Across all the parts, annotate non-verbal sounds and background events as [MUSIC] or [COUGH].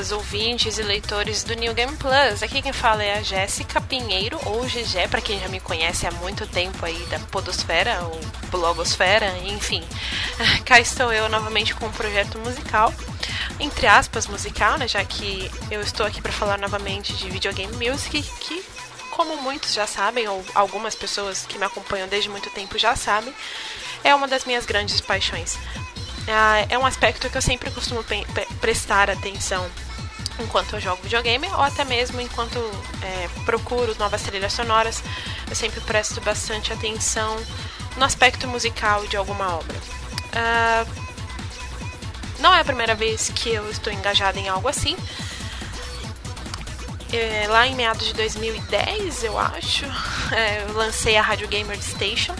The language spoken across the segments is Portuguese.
Pessoas, ouvintes e leitores do New Game Plus. Aqui quem fala é a Jéssica Pinheiro, ou GG, para quem já me conhece há muito tempo aí da Podosfera, ou Blogosfera, enfim. [LAUGHS] Cá estou eu novamente com um projeto musical, entre aspas, musical, né? Já que eu estou aqui para falar novamente de videogame music, que, como muitos já sabem, ou algumas pessoas que me acompanham desde muito tempo já sabem, é uma das minhas grandes paixões. Ah, é um aspecto que eu sempre costumo prestar atenção enquanto eu jogo videogame ou até mesmo enquanto é, procuro novas trilhas sonoras. Eu sempre presto bastante atenção no aspecto musical de alguma obra. Uh, não é a primeira vez que eu estou engajada em algo assim. É, lá em meados de 2010, eu acho, [LAUGHS] é, eu lancei a Rádio Gamer Station,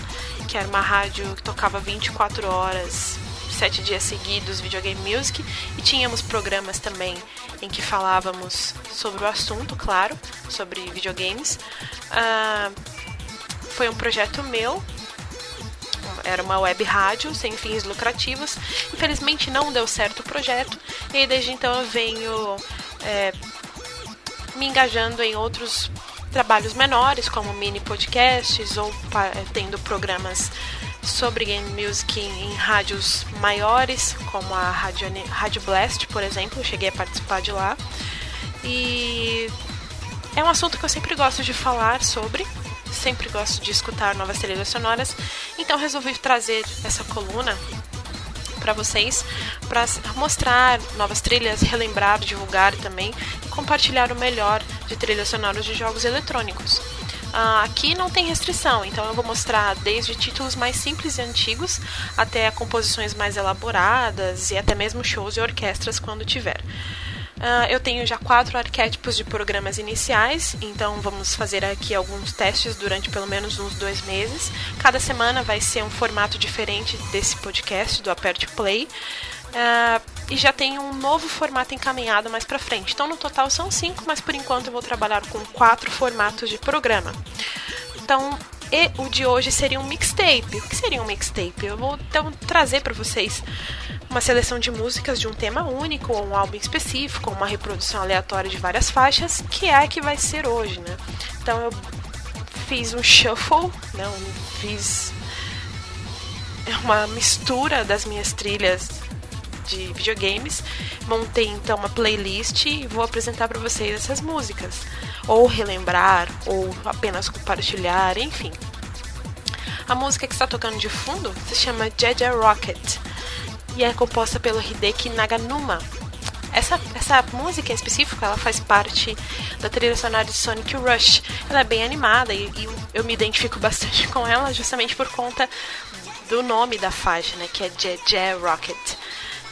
que era uma rádio que tocava 24 horas sete dias seguidos videogame music e tínhamos programas também em que falávamos sobre o assunto, claro, sobre videogames. Uh, foi um projeto meu, era uma web rádio sem fins lucrativos. Infelizmente não deu certo o projeto e desde então eu venho é, me engajando em outros trabalhos menores, como mini podcasts ou tendo programas sobre game music em, em rádios maiores, como a Rádio, Rádio Blast, por exemplo, eu cheguei a participar de lá. E é um assunto que eu sempre gosto de falar sobre, sempre gosto de escutar novas trilhas sonoras, então resolvi trazer essa coluna para vocês, para mostrar novas trilhas, relembrar, divulgar também e compartilhar o melhor de trilhas sonoras de jogos eletrônicos. Uh, aqui não tem restrição, então eu vou mostrar desde títulos mais simples e antigos até composições mais elaboradas e até mesmo shows e orquestras quando tiver. Uh, eu tenho já quatro arquétipos de programas iniciais, então vamos fazer aqui alguns testes durante pelo menos uns dois meses. Cada semana vai ser um formato diferente desse podcast, do Aperte Play. Uh, e já tem um novo formato encaminhado mais para frente. Então, no total são cinco, mas por enquanto eu vou trabalhar com quatro formatos de programa. Então, e o de hoje seria um mixtape. O que seria um mixtape? Eu vou então trazer para vocês uma seleção de músicas de um tema único, ou um álbum específico, ou uma reprodução aleatória de várias faixas, que é a que vai ser hoje, né? Então eu fiz um shuffle, não, né? fiz uma mistura das minhas trilhas de videogames. Montei então uma playlist e vou apresentar para vocês essas músicas, ou relembrar, ou apenas compartilhar, enfim. A música que está tocando de fundo se chama Jaja Rocket e é composta pelo Hideki Naganuma. Essa, essa música em específico ela faz parte da trilha sonora de Sonic Rush. Ela é bem animada e, e eu me identifico [LAUGHS] bastante com ela justamente por conta do nome da faixa, né, que é Jaja Rocket.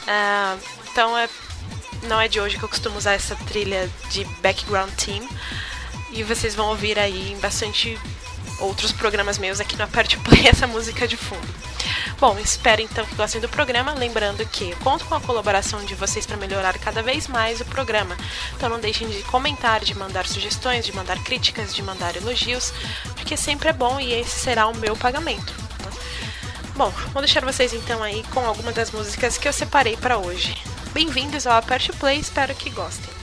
Uh, então é, não é de hoje que eu costumo usar essa trilha de background theme. E vocês vão ouvir aí em bastante outros programas meus aqui no Aperte Play [LAUGHS] essa música de fundo. Bom, espero então que gostem do programa. Lembrando que conto com a colaboração de vocês para melhorar cada vez mais o programa. Então não deixem de comentar, de mandar sugestões, de mandar críticas, de mandar elogios, porque sempre é bom e esse será o meu pagamento. Bom, vou deixar vocês então aí com algumas das músicas que eu separei para hoje. Bem-vindos ao Aperte Play, espero que gostem.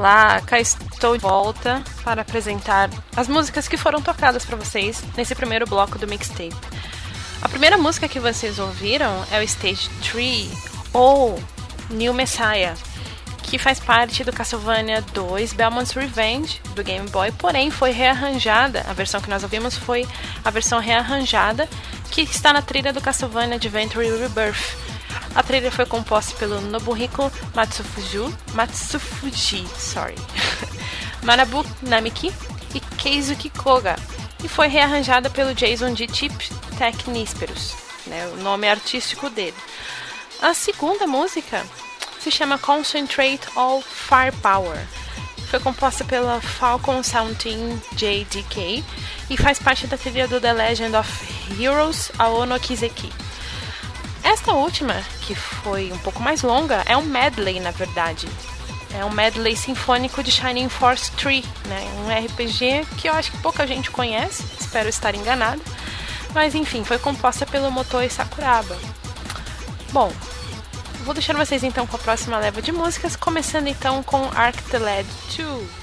Olá, cá estou de volta para apresentar as músicas que foram tocadas para vocês nesse primeiro bloco do mixtape. A primeira música que vocês ouviram é o Stage 3 ou New Messiah, que faz parte do Castlevania 2 Belmont's Revenge do Game Boy, porém foi rearranjada. A versão que nós ouvimos foi a versão rearranjada que está na trilha do Castlevania Adventure Rebirth. A trilha foi composta pelo Nobuhiko Matsufuji, Matsufuji sorry, [LAUGHS] Manabu Namiki e Keizuki Koga, e foi rearranjada pelo Jason de Chip Technisperus, né, o nome artístico dele. A segunda música se chama Concentrate All Firepower. Foi composta pela Falcon Sound Team JDK e faz parte da trilha do The Legend of Heroes Aono Kizeki. Esta última, que foi um pouco mais longa, é um medley na verdade. É um medley sinfônico de Shining Force 3, né? um RPG que eu acho que pouca gente conhece, espero estar enganado. Mas enfim, foi composta pelo Motoi Sakuraba. Bom, vou deixar vocês então com a próxima leva de músicas, começando então com Arc the Led 2.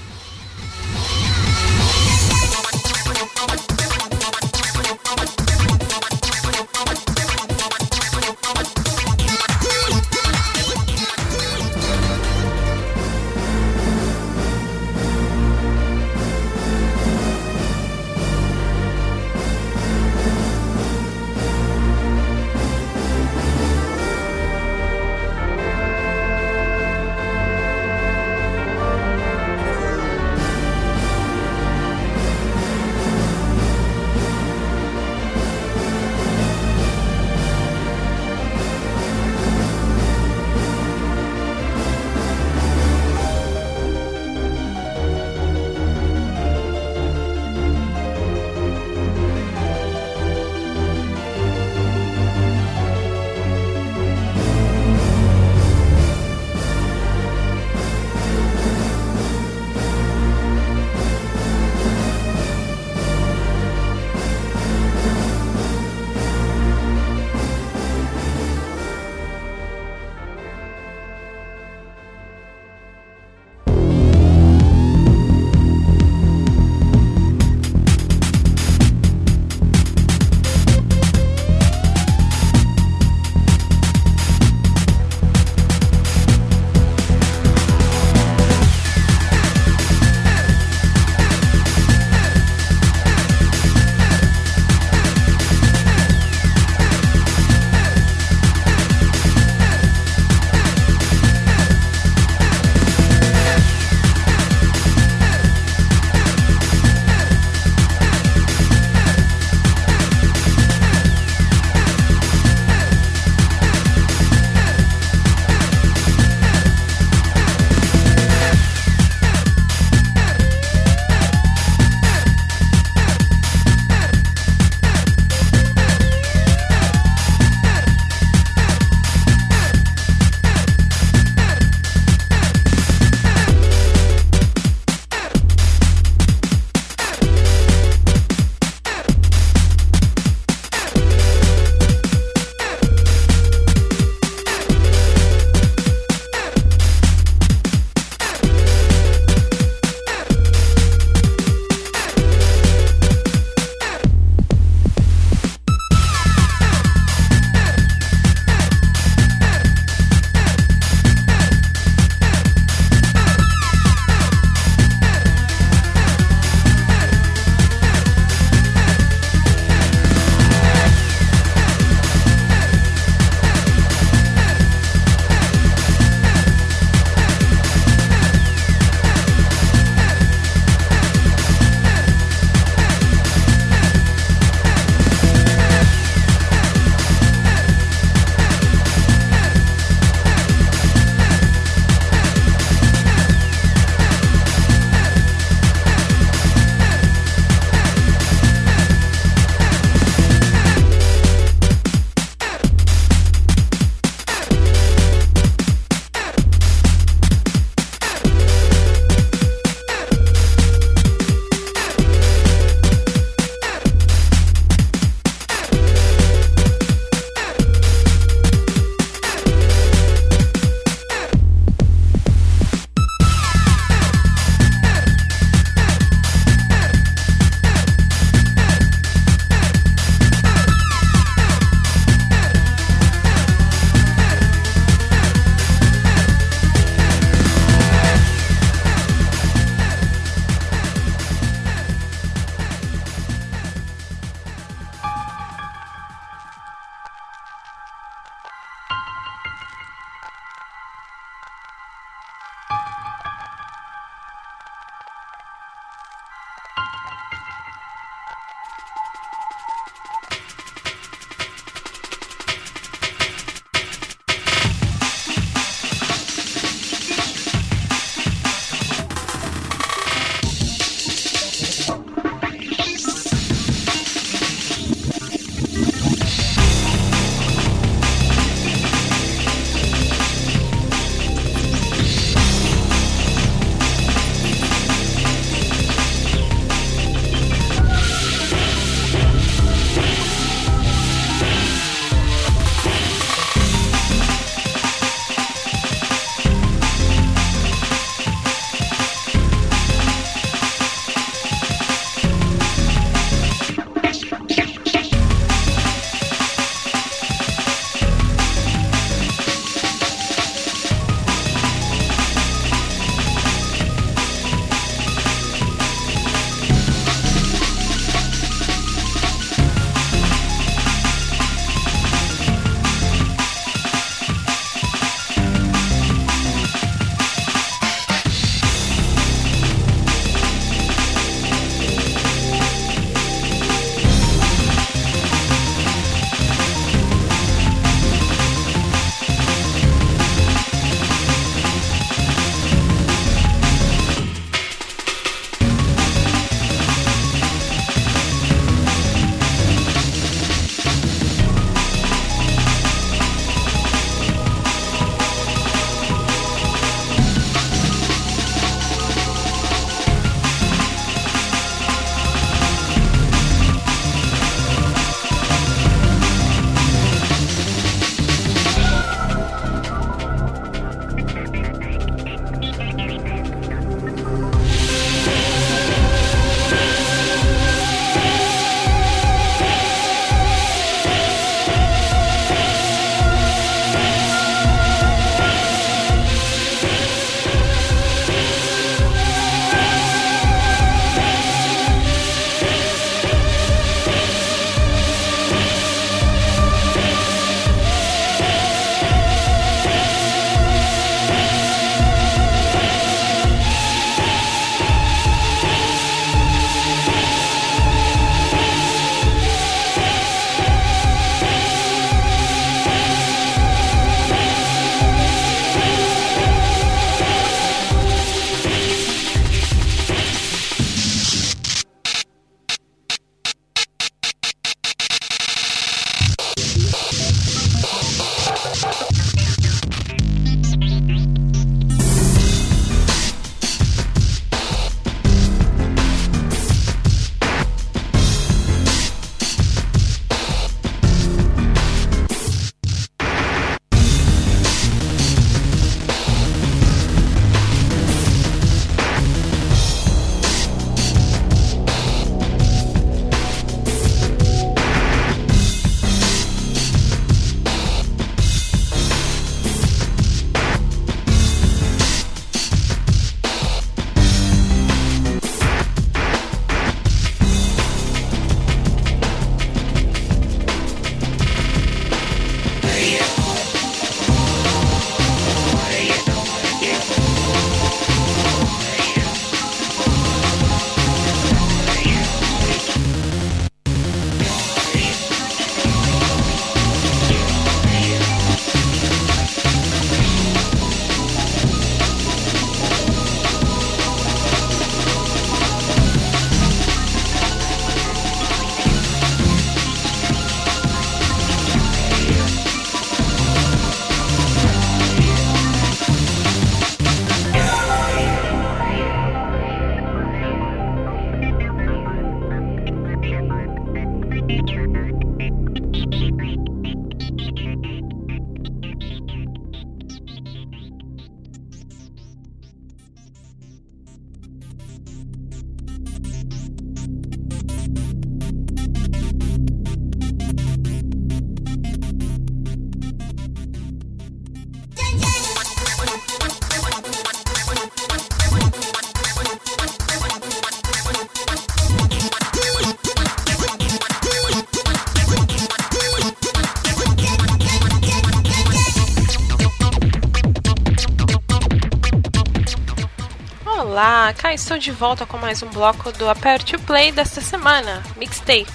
Olá, cá estou de volta com mais um bloco do Aperte Play desta semana, Mixtape.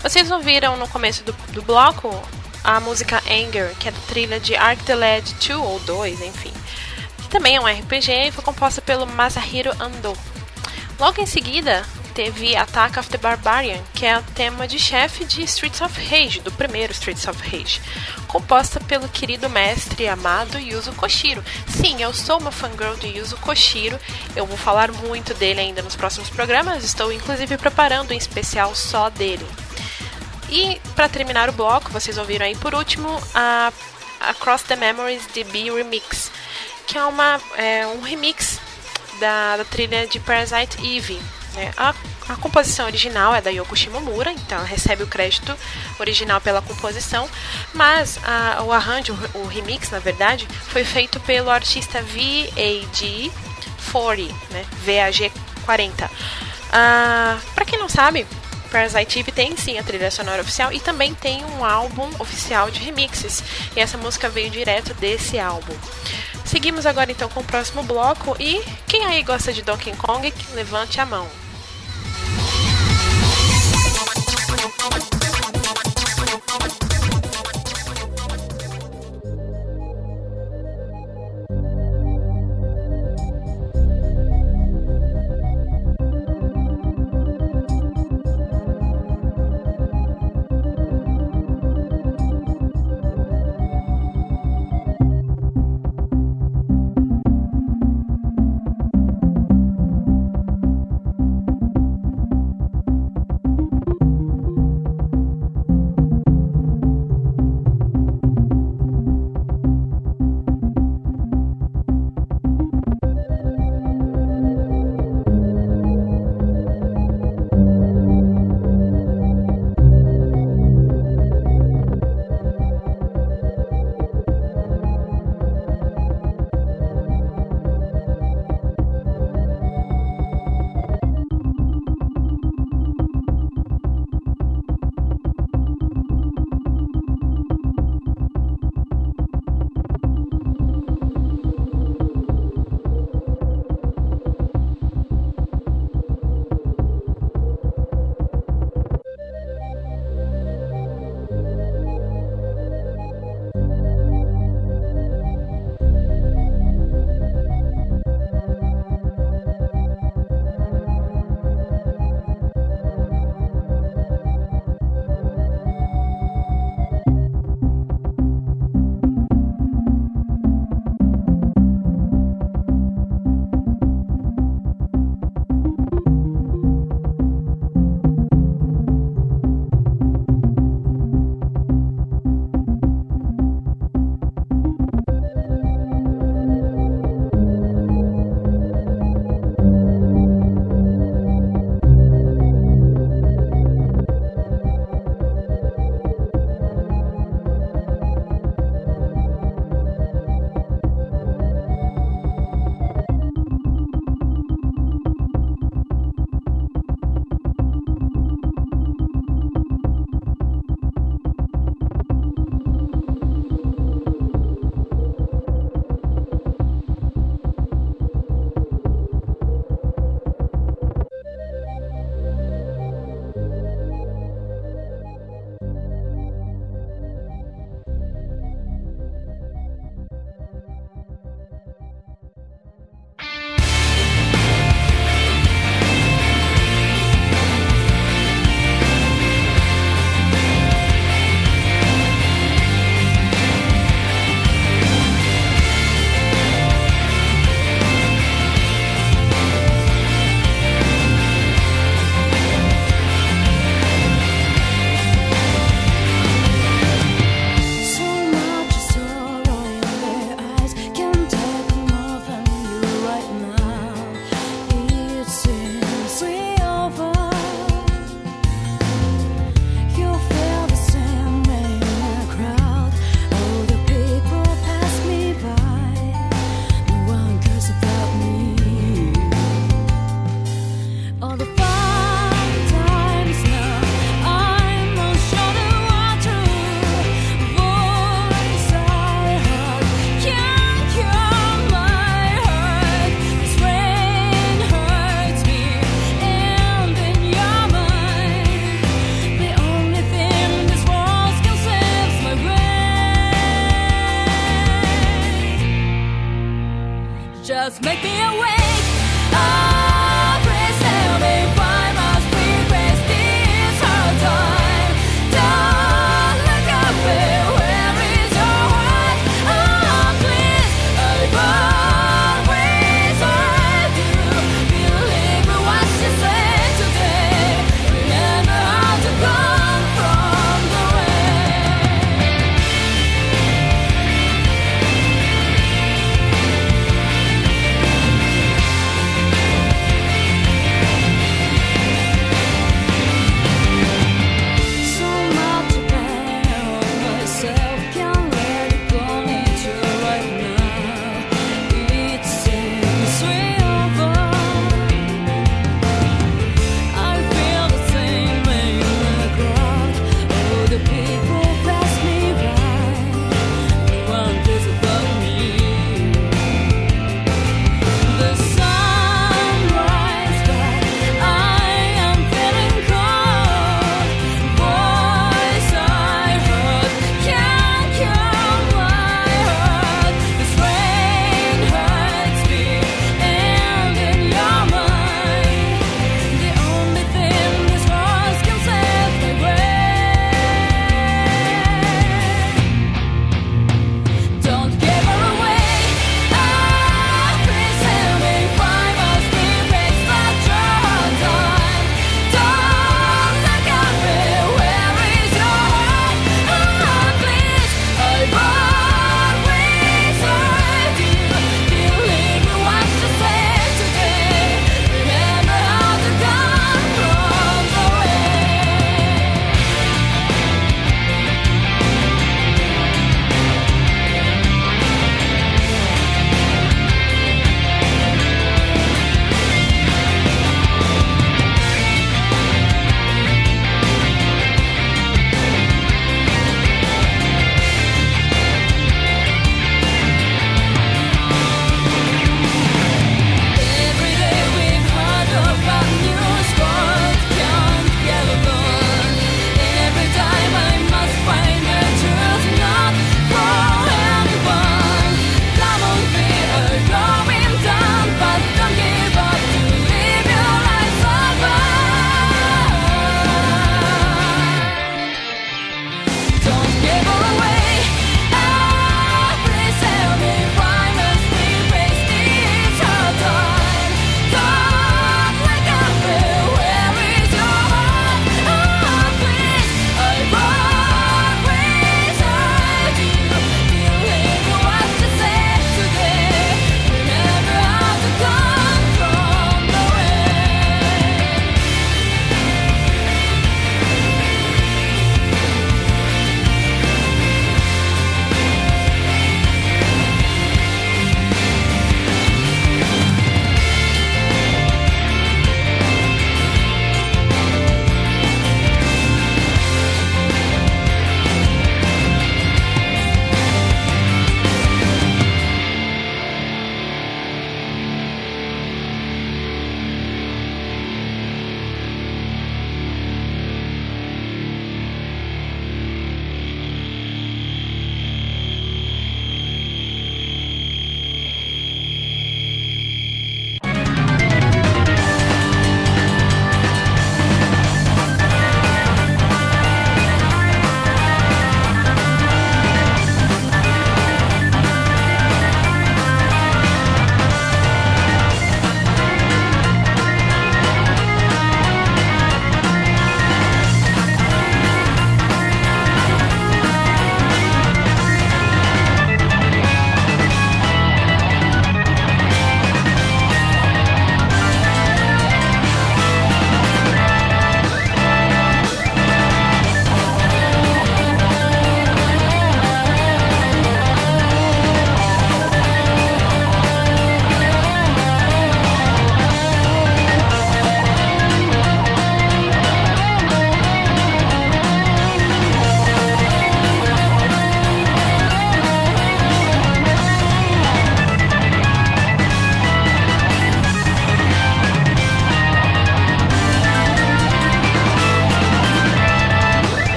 Vocês ouviram no começo do, do bloco a música Anger, que é da trilha de Arc the Led 2 ou 2, enfim. Que também é um RPG e foi composta pelo Masahiro Ando. Logo em seguida, teve Attack of the Barbarian, que é o tema de chefe de Streets of Rage, do primeiro Streets of Rage, composta pelo querido mestre amado Yuzo Koshiro. Sim, eu sou uma fangirl de Yuzo Koshiro, eu vou falar muito dele ainda nos próximos programas, estou inclusive preparando um especial só dele. E para terminar o bloco, vocês ouviram aí por último a Across the Memories de B Remix, que é, uma, é um remix da, da trilha de Parasite Eve, né? A, a, composição original é da Yoko Shimomura, então recebe o crédito original pela composição, mas a, o arranjo, o remix, na verdade, foi feito pelo artista VAG40, né? VAG40. Ah, Para quem não sabe, Parasite Eve tem sim a trilha sonora oficial e também tem um álbum oficial de remixes. E essa música veio direto desse álbum. Seguimos agora então com o próximo bloco e quem aí gosta de Donkey Kong, levante a mão. Thank you.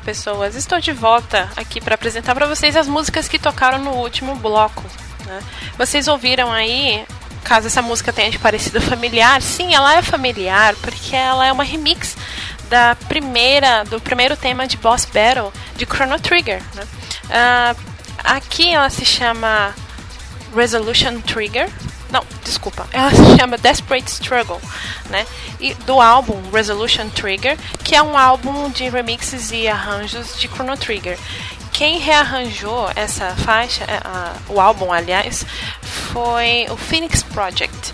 Pessoas. Estou de volta aqui para apresentar para vocês as músicas que tocaram no último bloco. né? Vocês ouviram aí, caso essa música tenha te parecido familiar, sim, ela é familiar porque ela é uma remix da primeira, do primeiro tema de Boss Battle de Chrono Trigger. né? Ah, aqui ela se chama Resolution Trigger. Não, desculpa. Ela se chama Desperate Struggle, né? E do álbum Resolution Trigger, que é um álbum de remixes e arranjos de Chrono Trigger. Quem rearranjou essa faixa, a- o álbum, aliás, foi o Phoenix Project.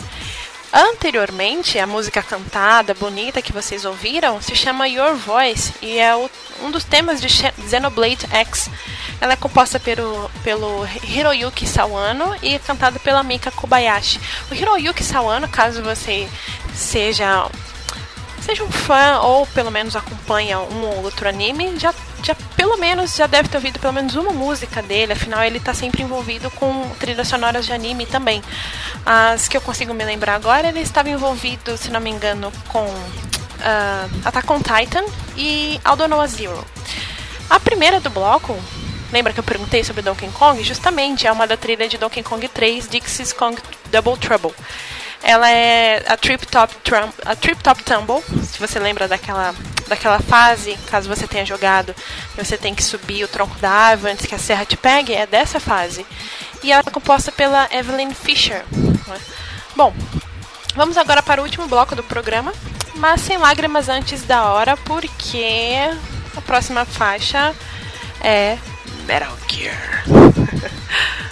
Anteriormente, a música cantada, bonita que vocês ouviram, se chama Your Voice e é o- um dos temas de Xe- Xenoblade X. Ela é composta pelo, pelo Hiroyuki Sawano e cantada pela Mika Kobayashi. O Hiroyuki Sawano, caso você seja seja um fã ou pelo menos acompanha um ou outro anime, já, já pelo menos já deve ter ouvido pelo menos uma música dele, afinal ele está sempre envolvido com trilhas sonoras de anime também. As que eu consigo me lembrar agora, ele estava envolvido, se não me engano, com ah, Attack on Titan e Aldonoa Zero. A primeira do bloco, lembra que eu perguntei sobre Donkey Kong? Justamente, é uma da trilha de Donkey Kong 3, Dixie's Kong Double Trouble. Ela é a Trip Top, Trum- a Trip Top Tumble, se você lembra daquela, daquela fase, caso você tenha jogado, você tem que subir o tronco da árvore antes que a serra te pegue, é dessa fase. E ela é composta pela Evelyn Fisher. né? Bom, Vamos agora para o último bloco do programa, mas sem lágrimas antes da hora, porque a próxima faixa é Metal Gear. [LAUGHS]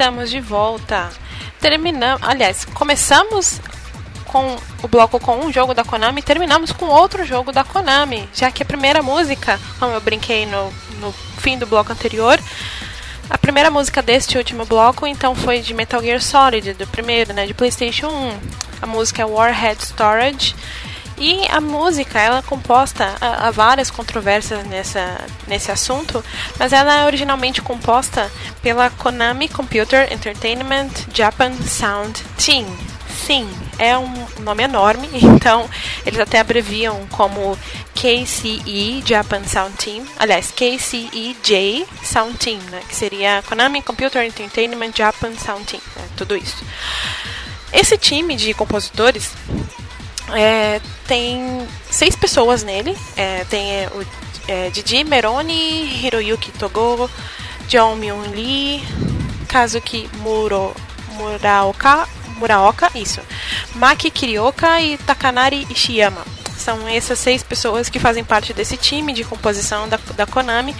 Estamos de volta. Terminamos. Aliás, começamos com o bloco com um jogo da Konami e terminamos com outro jogo da Konami. Já que a primeira música, como eu brinquei no, no fim do bloco anterior, a primeira música deste último bloco então foi de Metal Gear Solid, do primeiro, né, de PlayStation 1. A música é Warhead Storage. E a música, ela é composta, há várias controvérsias nessa, nesse assunto, mas ela é originalmente composta pela Konami Computer Entertainment Japan Sound Team. Sim, é um nome enorme, [LAUGHS] então eles até abreviam como KCE Japan Sound Team, aliás, KCEJ Sound Team, né, que seria Konami Computer Entertainment Japan Sound Team, né, tudo isso. Esse time de compositores é, tem seis pessoas nele. É, tem é, o é, Didi Meroni, Hiroyuki Togo, John Myung Lee, Kazuki Muro, Muraoka, Muraoka, isso, Maki Kirioka e Takanari Ishiyama. São essas seis pessoas que fazem parte desse time de composição da, da Konami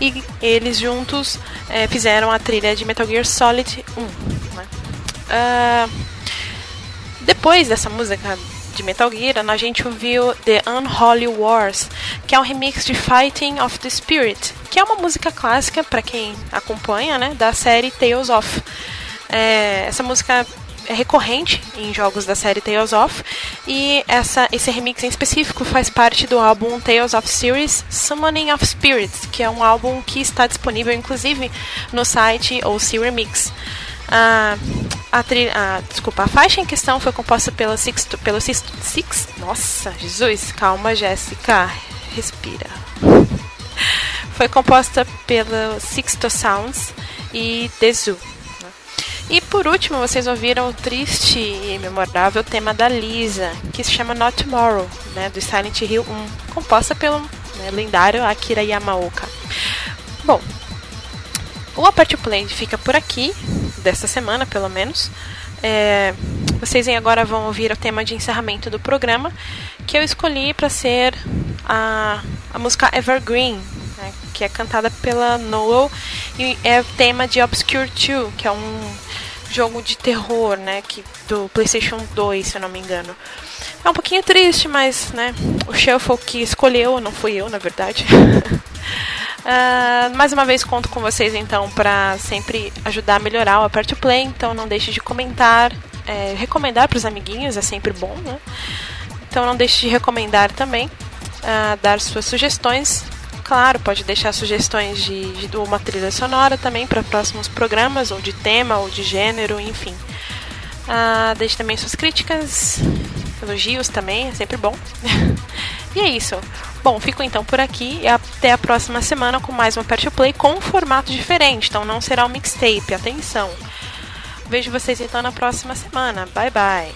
e eles juntos é, fizeram a trilha de Metal Gear Solid 1. né? Ah, depois dessa música de Metal Gear, a gente ouviu The Unholy Wars, que é um remix de Fighting of the Spirit, que é uma música clássica para quem acompanha, né, da série Tales of. É, essa música é recorrente em jogos da série Tales of e essa, esse remix em específico faz parte do álbum Tales of Series Summoning of Spirits, que é um álbum que está disponível inclusive no site OC Remix. A, a, tri- a- desculpa, a faixa em questão foi composta pela Sixto, pelo Six, Six. Nossa, Jesus, calma, Jéssica, respira. Foi composta pelo Sixto Sounds e Dezu. né? E por último, vocês ouviram o triste e memorável tema da Lisa, que se chama Not Tomorrow, né, do Silent Hill 1, composta pelo né, lendário Akira Yamaoka. Bom, o Aperte o Play fica por aqui, dessa semana pelo menos. É, vocês agora vão ouvir o tema de encerramento do programa, que eu escolhi para ser a, a música Evergreen, né, que é cantada pela Noel, e é tema de Obscure 2, que é um jogo de terror, né, que, do PlayStation 2, se eu não me engano. É um pouquinho triste, mas né, o Shuffle que escolheu, não fui eu, na verdade. [LAUGHS] Ah, mais uma vez conto com vocês então para sempre ajudar a melhorar o Aperte o Play, então não deixe de comentar, é, recomendar para os amiguinhos, é sempre bom, né? Então não deixe de recomendar também, ah, dar suas sugestões. Claro, pode deixar sugestões de, de uma trilha sonora também para próximos programas, ou de tema, ou de gênero, enfim. Ah, deixe também suas críticas, elogios também, é sempre bom. [LAUGHS] e é isso. Bom, fico então por aqui e até a próxima semana com mais um Aperte o Play com um formato diferente, então não será um mixtape, atenção. Vejo vocês então na próxima semana. Bye bye.